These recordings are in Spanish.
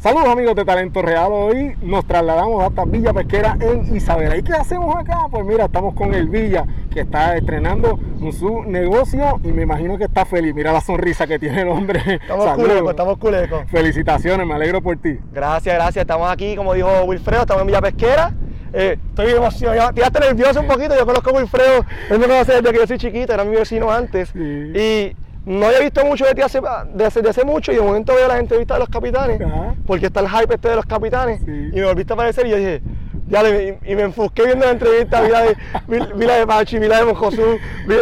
Saludos amigos de Talento Real. Hoy nos trasladamos hasta Villa Pesquera en Isabela. ¿Y qué hacemos acá? Pues mira, estamos con el Villa que está estrenando su negocio y me imagino que está feliz. Mira la sonrisa que tiene el hombre. Estamos culecos, estamos culecos. Felicitaciones, me alegro por ti. Gracias, gracias. Estamos aquí, como dijo Wilfredo, estamos en Villa Pesquera. Eh, estoy emocionado, estoy nervioso un poquito. Yo conozco a Wilfredo, él me conoce desde que yo soy chiquito, era mi vecino antes. Sí. Y no había visto mucho de ti hace, de hace, de hace mucho y de momento veo las entrevistas de los capitanes, Ajá. porque está el hype este de los capitanes. Sí. Y me volviste a aparecer y yo dije, ya le, y, y me enfusqué viendo la entrevista, vi la de, vi, vi la de Pachi, vi la de Mojosú, vi,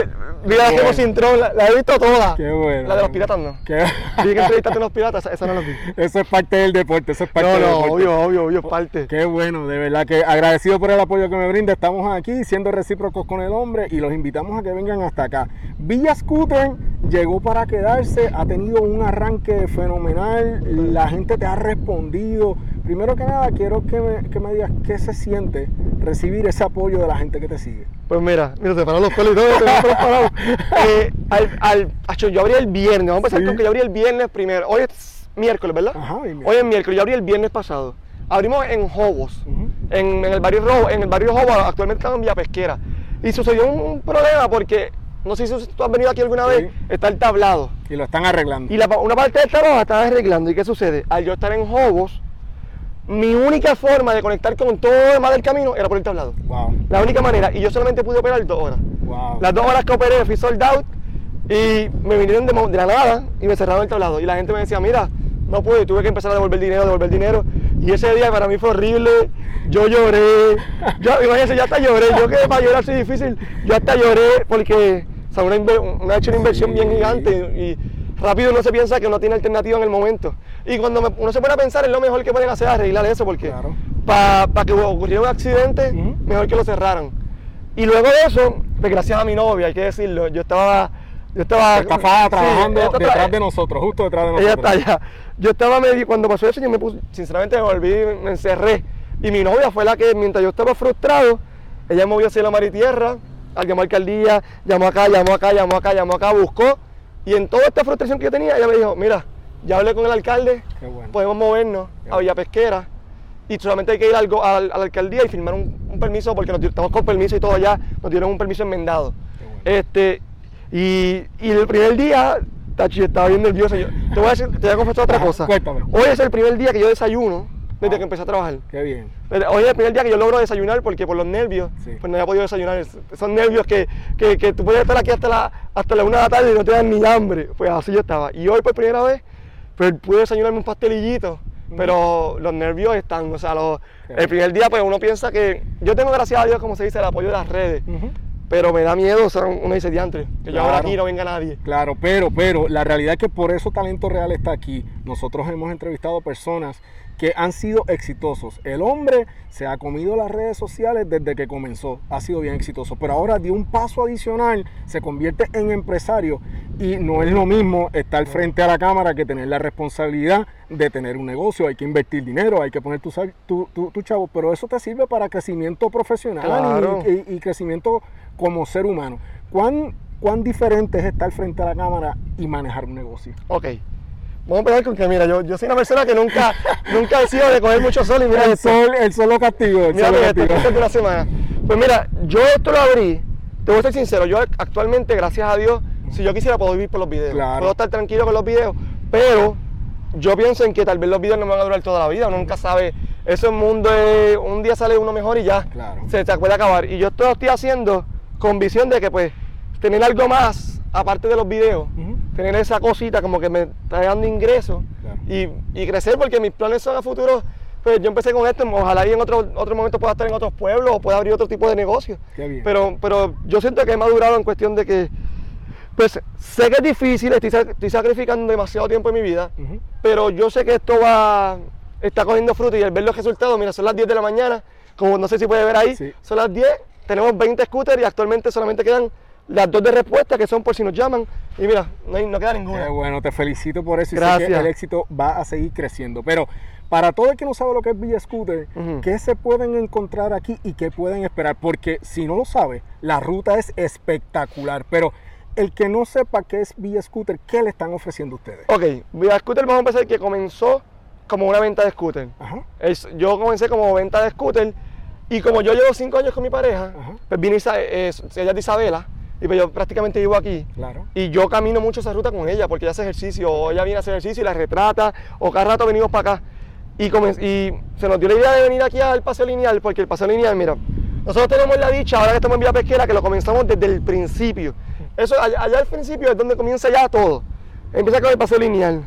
vi la de Bueno. Gemo Sintrón, la, la he visto toda. Qué bueno. La de los piratas no. Qué- Vi que entrevistaste a los piratas, esa, esa no la vi. Eso es parte del deporte, eso es parte No, del no, deporte. obvio, obvio, obvio, es parte. Qué bueno, de verdad que agradecido por el apoyo que me brinda. Estamos aquí siendo recíprocos con el hombre y los invitamos a que vengan hasta acá. Villa Scooter llegó para quedarse, ha tenido un arranque fenomenal, la gente te ha respondido. Primero que nada, quiero que me, que me digas qué se siente recibir ese apoyo de la gente que te sigue. Pues mira, mira, se pararon los pelos y todo, pararon parados. Eh, al, al, acho, yo abrí el viernes, vamos a empezar Sí. con que yo abrí el viernes primero. Hoy es miércoles, ¿verdad? Ajá, hoy es miércoles. Hoy es miércoles, yo abrí el viernes pasado. Abrimos en Jobos, en, en el barrio Rojo, en el barrio Jobos, actualmente estamos en Villa Pesquera. Y sucedió un, un problema porque, no sé si tú has venido aquí alguna vez, Sí. está el tablado. Y lo están arreglando. Y la, una parte del tablado la estaba arreglando. ¿Y qué sucede? Al yo estar en Jobos, mi única forma de conectar con todo lo demás del camino era por el tablado. Wow, La única manera. Y yo solamente pude operar dos horas. wow. Las dos horas que operé fui sold out y me vinieron de, de la nada y me cerraron el tablado. Y la gente me decía, mira, no puedo, y tuve que empezar a devolver dinero, devolver dinero. Y ese día para mí fue horrible. Yo lloré. Yo, imagínense, ya hasta lloré. Yo que para llorar así difícil, yo hasta lloré porque o sea, una, una, una inversión bien gigante y rápido uno se piensa que no tiene alternativa en el momento. Y cuando me- uno se pone a pensar es lo mejor que pueden hacer arreglar eso porque Claro. para que ocurriera un accidente, mejor que lo cerraran. Y luego de eso, pues gracias a mi novia, hay que decirlo, yo estaba... Yo estaba, trabajando ella está detrás tra- de nosotros, justo detrás de Ella nosotros. está allá. Yo estaba medio, cuando pasó eso, yo me puse, sinceramente me volví, me encerré. Y mi novia fue la que, mientras yo estaba frustrado, ella movió cielo, mar y tierra, llamó a alcaldía, llamó acá, llamó acá, llamó acá, llamó acá, buscó. Y en toda esta frustración que yo tenía, ella me dijo, mira, ya hablé con el alcalde, bueno. podemos movernos Qué a Villa Pesquera y solamente hay que ir al go- a, la, alcaldía y firmar un, un permiso porque nos, estamos con permiso y todo allá, nos dieron un permiso enmendado. Bueno. Este, y, y el primer día, Tachi, estaba bien nervioso. Yo, te voy a decir, te voy a confesar otra cosa. cuéntame. Hoy es el primer día que yo desayuno desde Ah. que empecé a trabajar. Qué bien. Pero Hoy es el primer día que yo logro desayunar porque por los nervios, Sí. pues no había podido desayunar. Es- Son nervios que, que, que tú puedes estar aquí hasta la, hasta la una de la tarde y no te dan ni hambre. Pues así yo estaba. Y hoy por primera vez, pues pude desayunarme un pastelillito. Pero los nervios están, o sea, los- el primer día pues uno piensa que, yo tengo gracias a Dios, como se dice, el apoyo de las redes. Pero me da miedo, o sea, uno dice diantre, que yo ahora Claro. aquí no venga nadie. Claro, pero, pero la realidad es que por eso Talento Real está aquí. Nosotros hemos entrevistado personas que han sido exitosos. El hombre se ha comido las redes sociales desde que comenzó, ha sido bien exitoso, pero ahora dio un paso adicional, se convierte en empresario y no es lo mismo estar frente a la cámara que tener la responsabilidad de tener un negocio, hay que invertir dinero, hay que poner tu, tu, tu- tu chavo, pero eso te sirve para crecimiento profesional y- Claro. y, y crecimiento como ser humano. ¿Cuán, ¿Cuán diferente es estar frente a la cámara y manejar un negocio? Ok. Vamos a empezar con que, mira, yo, yo soy una persona que nunca, nunca he sido de coger mucho sol y mira El esto. sol, el sol lo castigo. El Mira, sol lo esto castigo. esto es una semana. Pues mira, yo esto lo abrí, te voy a ser sincero, yo actualmente, gracias a Dios, si yo quisiera puedo vivir por los videos. Claro. Puedo estar tranquilo con los videos, pero yo pienso en que tal vez los videos no me van a durar toda la vida, uno nunca sabe. Eso es un mundo, de- un día sale uno mejor y ya, Claro. se te puede acabar. Y yo esto lo estoy haciendo con visión de que pues tener algo más, aparte de los videos, tener esa cosita como que me está dando ingresos Claro. y, y crecer porque mis planes son a futuro. Pues yo empecé con esto, ojalá y en otro, otro momento pueda estar en otros pueblos o pueda abrir otro tipo de negocio. Qué bien. Pero, pero yo siento que he madurado en cuestión de que, pues sé que es difícil, estoy, estoy sacrificando demasiado tiempo en mi vida, pero yo sé que esto va, está cogiendo fruto y al ver los resultados, mira, son las 10 de la mañana, como no sé si puede ver ahí, Sí. son las 10, tenemos 20 scooters y actualmente solamente quedan las dos de respuesta que son por si nos llaman y mira, no, hay- no queda ninguna. Qué bueno, te felicito por eso y sé Gracias. que el éxito va a seguir creciendo. Pero para todo el que no sabe lo que es Villa Scooter, Ujú. ¿qué se pueden encontrar aquí y qué pueden esperar? Porque si no lo sabe, la ruta es espectacular. Pero el que no sepa qué es Villa Scooter, ¿qué le están ofreciendo ustedes? Ok, Villa Scooter vamos a empezar que comenzó como una venta de scooter. Ajá. Es- yo comencé como venta de scooter y como yo llevo cinco años con mi pareja, Ajá. pues vine Isa- eh, ella es de Isabela y pues yo prácticamente vivo aquí. Claro. Y yo camino mucho esa ruta con ella porque ella hace ejercicio, o ella viene a hacer ejercicio y la retrata, o cada rato venimos para acá. Y se nos dio la idea de venir aquí al paseo lineal, porque el paseo lineal, mira, nosotros tenemos la dicha, ahora que estamos en Vía Pesquera, que lo comenzamos desde el principio. Eso, allá, allá al principio es donde comienza ya todo. Empieza con el paseo lineal.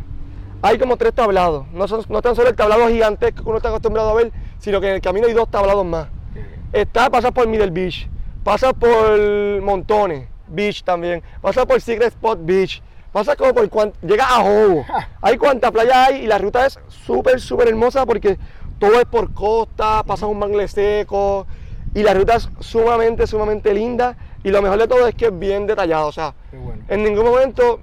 Hay como tres tablados, no, son, no tan solo el tablado gigantesco que uno está acostumbrado a ver, sino que en el camino hay dos tablados más. Está, pasas por Middle Beach, pasas por Montones Beach también, pasas por Secret Spot Beach, pasas como por cuan- llega a Jobo. Hay cuánta playa hay y la ruta es súper, súper hermosa porque todo es por costa, pasas un mangle seco y la ruta es sumamente, sumamente linda y lo mejor de todo es que es bien detallado, o sea, bueno. en ningún momento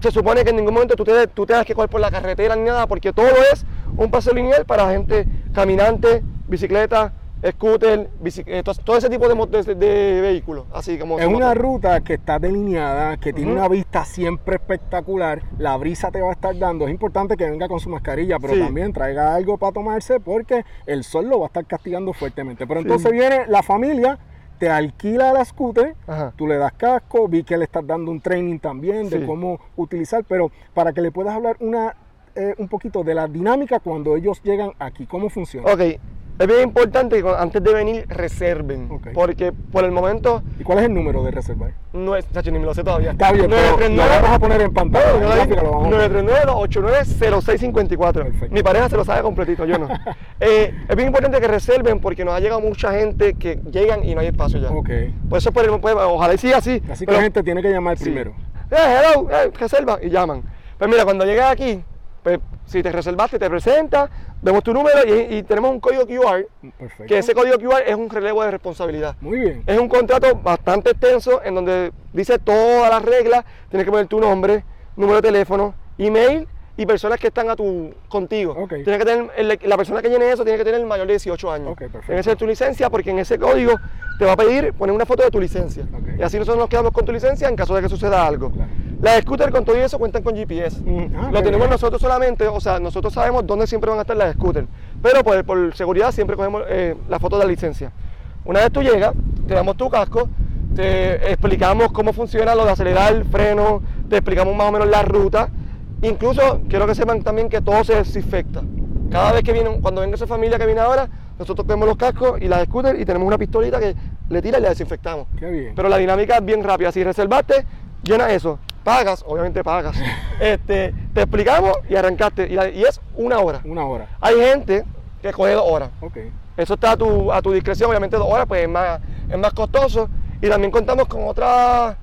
se supone que en ningún momento tú, te, tú tengas que coger por la carretera ni nada, porque todo es un paseo lineal para gente caminante, bicicleta, scooter, eh, to- todo ese tipo de, mo- de- de vehículos. Así como Es una ruta que está delineada, que tiene una vista siempre espectacular. La brisa te va a estar dando. Es importante que venga con su mascarilla, pero Sí. también traiga algo para tomarse porque el sol lo va a estar castigando fuertemente. Pero Sí. entonces viene la familia, te alquila la scooter, Ajá. tú le das casco, vi que le estás dando un training también de Sí. cómo utilizar, pero para que le puedas hablar una, eh, un poquito de la dinámica cuando ellos llegan aquí, cómo funciona. Ok, es bien importante que antes de venir reserven, Ok. porque por el momento ¿Y cuál es el número de reservar? no es, chacho, ni me lo sé todavía. Está bien, pero lo vamos a poner en pantalla. en gráfica lo vamos a poner. 939-289-0654. Perfecto. Mi pareja se lo sabe completito, yo no. Eh, es bien importante que reserven porque nos ha llegado mucha gente que llegan y no hay espacio ya. Ok. Por eso, por el- pues, ojalá y siga así. Así que pero- la gente tiene que llamar sí. primero. Eh, hello, eh, reserva y llaman. Pues mira, cuando llegas aquí, pues si te reservaste, te presentas, vemos tu número y, y tenemos un código QR, Perfecto. que ese código QR es un relevo de responsabilidad. Muy bien. Es un contrato bastante extenso en donde dice todas las reglas, tienes que poner tu nombre, número de teléfono, email y personas que están a tu contigo. Tienes que tener, el- la persona que llene eso tiene que tener mayor de 18 años. Ok, perfecto. Tiene que ser tu licencia porque en ese código te va a pedir poner una foto de tu licencia. Y así nosotros nos quedamos con tu licencia en caso de que suceda algo. Claro. Las scooters con todo eso cuentan con GPS. Mm, ah, Lo tenemos nosotros solamente, o sea, nosotros sabemos dónde siempre van a estar las scooters. Pero por, por seguridad siempre cogemos eh, la foto de la licencia. Una vez tú llegas, te damos tu casco, te explicamos cómo funciona lo de acelerar, freno, te explicamos más o menos la ruta. Incluso quiero que sepan también que todo se desinfecta. Cada vez que viene, cuando venga esa familia que viene ahora, nosotros cogemos los cascos y las scooters y tenemos una pistolita que le tira y la desinfectamos. Qué bien. Pero la dinámica es bien rápida. Si reservaste, llena eso. Pagas, obviamente pagas. este, te explicamos y arrancaste. Y, la- y es una hora. Una hora. Hay gente que coge dos horas. Eso está a tu, a tu discreción. Obviamente dos horas pues es más, es más costoso. Y también contamos con otra,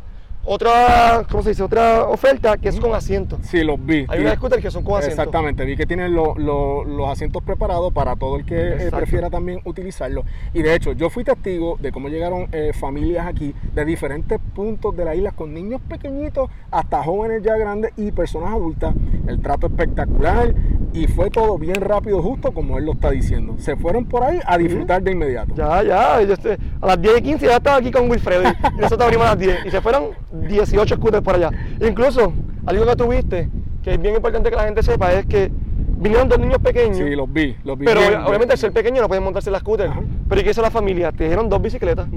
otra, ¿cómo se dice? Otra oferta que es con asiento. Sí, los vi. Hay unas scooters que son con asiento. Exactamente, vi que tienen lo- lo- los asientos preparados para todo el que eh, prefiera también utilizarlo. Y de hecho, yo fui testigo de cómo llegaron eh, familias aquí de diferentes puntos de la isla con niños pequeñitos hasta jóvenes ya grandes y personas adultas. El trato espectacular y fue todo bien rápido, justo como él lo está diciendo. Se fueron por ahí a disfrutar de inmediato. Ya, ya, yo estoy- a las 10 y 15 ya estaba aquí con Wilfredo y nosotros abrimos a las 10 y se fueron 18 scooters por allá. Incluso, algo que tuviste, que es bien importante que la gente sepa, es que vinieron dos niños pequeños, Sí, los vi, los vi. pero bien, obviamente al ser pequeño no pueden montarse en la scooter. Ajá. Pero ¿y qué hizo la familia? Te dijeron dos bicicletas.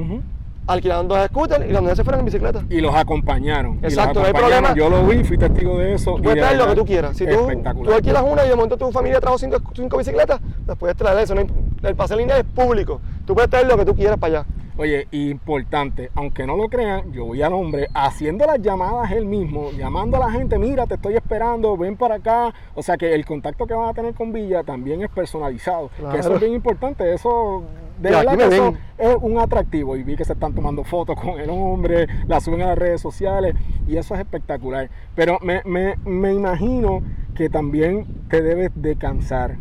Alquilaron dos scooters y los niños se fueron en bicicleta. Y los acompañaron. los Exacto, no hay acompañaron. problema. Yo lo vi, fui testigo de eso. Tú puedes de traer lo que tú quieras. Si tú, tú alquilas una y de momento tu familia trajo cinco, cinco bicicletas, las puedes traer. Eso no hay- el paseo lineal es público. Tú puedes traer lo que tú quieras para allá. Oye, importante, aunque no lo crean, yo voy al hombre haciendo las llamadas él mismo, llamando a la gente, mira, te estoy esperando, ven para acá. O sea que el contacto que van a tener con Villa también es personalizado. Que eso es bien importante, eso de verdad que eso es un atractivo. Y vi que se están tomando fotos con el hombre, la suben a las redes sociales y eso es espectacular. Pero me, me, me imagino que también te debes de cansar.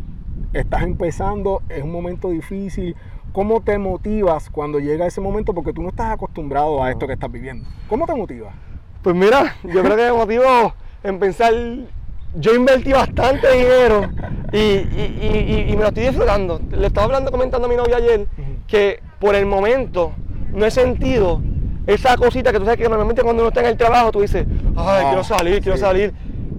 Estás empezando, es un momento difícil. ¿Cómo te motivas cuando llega ese momento? Porque tú no estás acostumbrado a esto que estás viviendo. ¿Cómo te motivas? Pues mira, yo creo que me motivo en pensar, yo invertí bastante dinero y, y- y- y- me lo estoy disfrutando. Le estaba hablando, comentando a mi novia ayer que por el momento no he sentido esa cosita que tú sabes que normalmente cuando uno está en el trabajo tú dices, ay, Ah, quiero salir, quiero salir.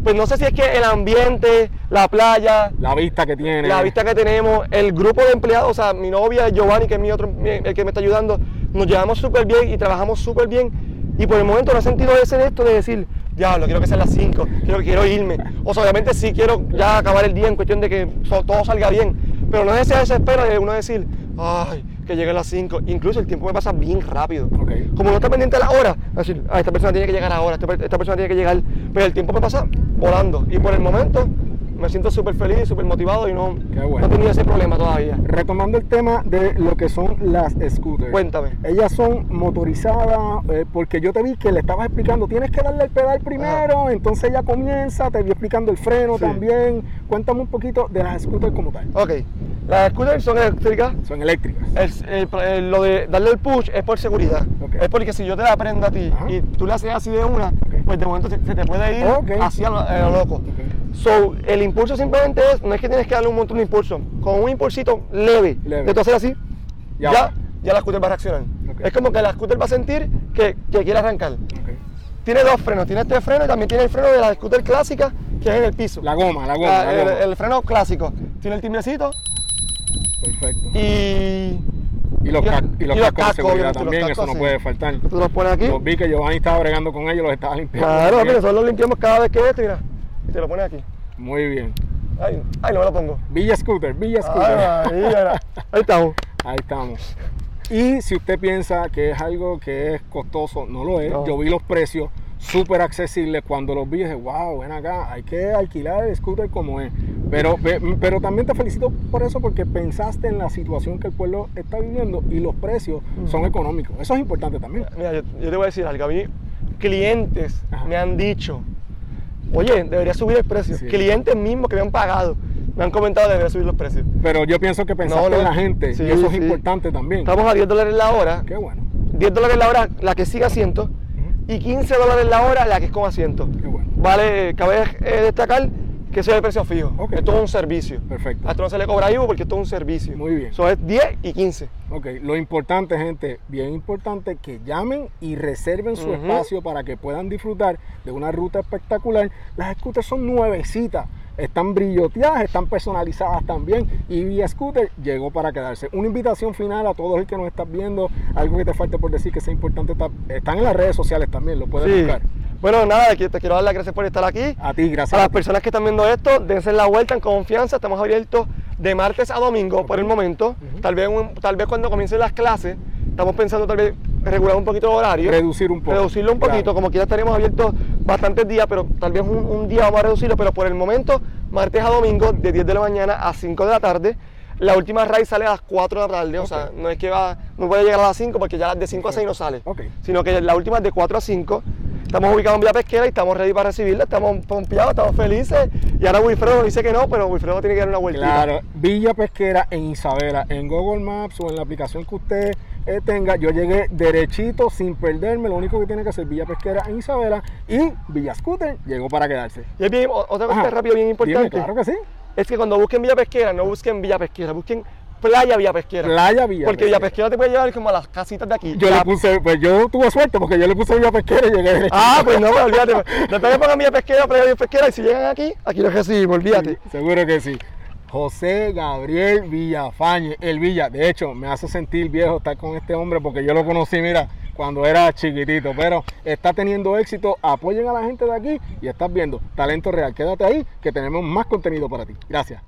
pues no sé si es que el ambiente, la playa, La vista que tiene. la vista que tenemos, el grupo de empleados, o sea, mi novia, Giovanni, que es mi otro, el que me está ayudando, nos llevamos súper bien y trabajamos súper bien. Y por el momento no he sentido ese de esto de decir, diablo, quiero que sean las 5, quiero, quiero irme. O sea, obviamente sí quiero ya acabar el día en cuestión de que todo salga bien. Pero no es ese desespero de uno decir, ay, que llegue a las 5. Incluso el tiempo me pasa bien rápido. Ok. Como no está pendiente de la hora, es decir, ah, esta persona tiene que llegar ahora, esta persona tiene que llegar, pero el tiempo me pasa volando. Y por el momento me siento súper feliz, súper motivado y no, Qué bueno. no he tenido ese problema todavía. Retomando el tema de lo que son las scooters. Cuéntame. Ellas son motorizadas, eh, porque yo te vi que le estabas explicando, tienes que darle el pedal primero, entonces ella comienza, te vi explicando el freno Sí. también. Cuéntame un poquito de las scooters como tal. Ok, las scooters son eléctricas. Son eléctricas. El- el- el- lo de darle el push es por seguridad. Ok. Es porque si yo te la prendo a ti Ajá. y tú le haces así de una, pues de momento se, se te puede ir Ok. hacia lo, a lo loco. So, el impulso simplemente es, no es que tienes que darle un montón de impulso, con un impulsito leve, Leve. de tú hacer así, Ya ya, la scooter va a reaccionar. Es como que la scooter va a sentir que, que quiere arrancar. Tiene dos frenos, tiene este freno y también tiene el freno de la scooter clásica que es en el piso. La goma, la goma. Ah, la el, goma. el freno clásico. Tiene el timbrecito Perfecto. y Y los, y- ca- y los y los cascos de cascos, seguridad obviamente, los también, eso cascos, no sí. puede faltar. tú los pones aquí. Los vi que Giovanni estaba bregando con ellos, los estaba limpiando. Claro, mira, nosotros lo limpiamos cada vez que esto, mira. Y te lo pones aquí. Muy bien. Ay, ay, no me lo pongo. Villa Scooter, Villa Scooter. Ahí, ahí estamos. Ahí estamos. Y si usted piensa que es algo que es costoso, no lo es. No. Yo vi los precios súper accesibles. Cuando los vi, dije, wow, ven acá, hay que alquilar el scooter como es. Pero, pe- pero también te felicito por eso, porque pensaste en la situación que el pueblo está viviendo y los precios son económicos. Eso es importante también. Mira, yo, yo te voy a decir algo. A mí, clientes Ajá. me han dicho, oye, debería subir el precio. Sí. clientes mismos que me han pagado me han comentado que debería subir los precios. Pero yo pienso que pensaste No, no. en la gente Sí, y eso es importante también. Estamos a 10 dólares la hora. Qué bueno, 10 dólares la hora la que sigue asiento y 15 dólares la hora la que es con asiento. qué bueno. Vale, cabe eh, destacar que eso es el precio fijo. Esto es un servicio. Perfecto. A esto no se le cobra IVU porque esto es un servicio. Muy bien. Eso es 10 y 15. Ok, lo importante, gente, bien importante, que llamen y reserven su espacio para que puedan disfrutar de una ruta espectacular. Las scooters son nuevecitas, están brilloteadas, están personalizadas también. Y Via Scooter llegó para quedarse. Una invitación final a todos el que nos estás viendo, algo que te falte por decir que sea importante, está- están en las redes sociales también, lo puedes Sí. buscar. Bueno, nada, que- te quiero dar las gracias por estar aquí. A ti, A gracias. las personas que están viendo esto, dense la vuelta en confianza. Estamos abiertos de martes a domingo por el momento. tal, vez un- tal vez cuando comiencen las clases, estamos pensando tal vez regular un poquito el horario. Reducir un poco. Reducirlo un poquito, Claro. como quiera estaremos abiertos bastantes días, pero tal vez un, un día vamos a reducirlo, pero por el momento, martes a domingo, de 10 de la mañana a 5 de la tarde. La última ride sale a las 4 de la tarde, o sea, no es que va, no puede llegar a las 5 porque ya de 5 a 6 no sale, sino que la última es de 4 a 5. Estamos ubicados en Villa Pesquera y estamos ready para recibirla, estamos pompeados, estamos felices. Y ahora Wilfredo nos dice que no, pero Wilfredo tiene que dar una vueltita. Claro, Villa Pesquera en Isabela, en Google Maps o en la aplicación que usted eh, tenga. Yo llegué derechito sin perderme. Lo único que tiene que hacer Villa Pesquera en Isabela y Villa Scooter llegó para quedarse. Y es bien, otra cosa rápido, bien Dime, importante, claro que sí. es que cuando busquen Villa Pesquera, no busquen Villa Pesquera, busquen Playa Villa Pesquera. Playa Villa Porque Villa Pesquera. Te puede llevar como a las casitas de aquí. Yo La- le puse, pues yo tuve suerte porque yo le puse Villa Pesquera y llegué. Ah, pues no, pues olvídate. Después que pongan Villa Pesquera, Playa Villa Pesquera, y si llegan aquí, aquí los recibimos, olvídate. Sí, seguro que sí. José Gabriel Villafañe, el Villa. De hecho, me hace sentir viejo estar con este hombre porque yo lo conocí, mira, cuando era chiquitito. Pero está teniendo éxito. Apoyen a la gente de aquí y estás viendo Talento Real. Quédate ahí que tenemos más contenido para ti. Gracias.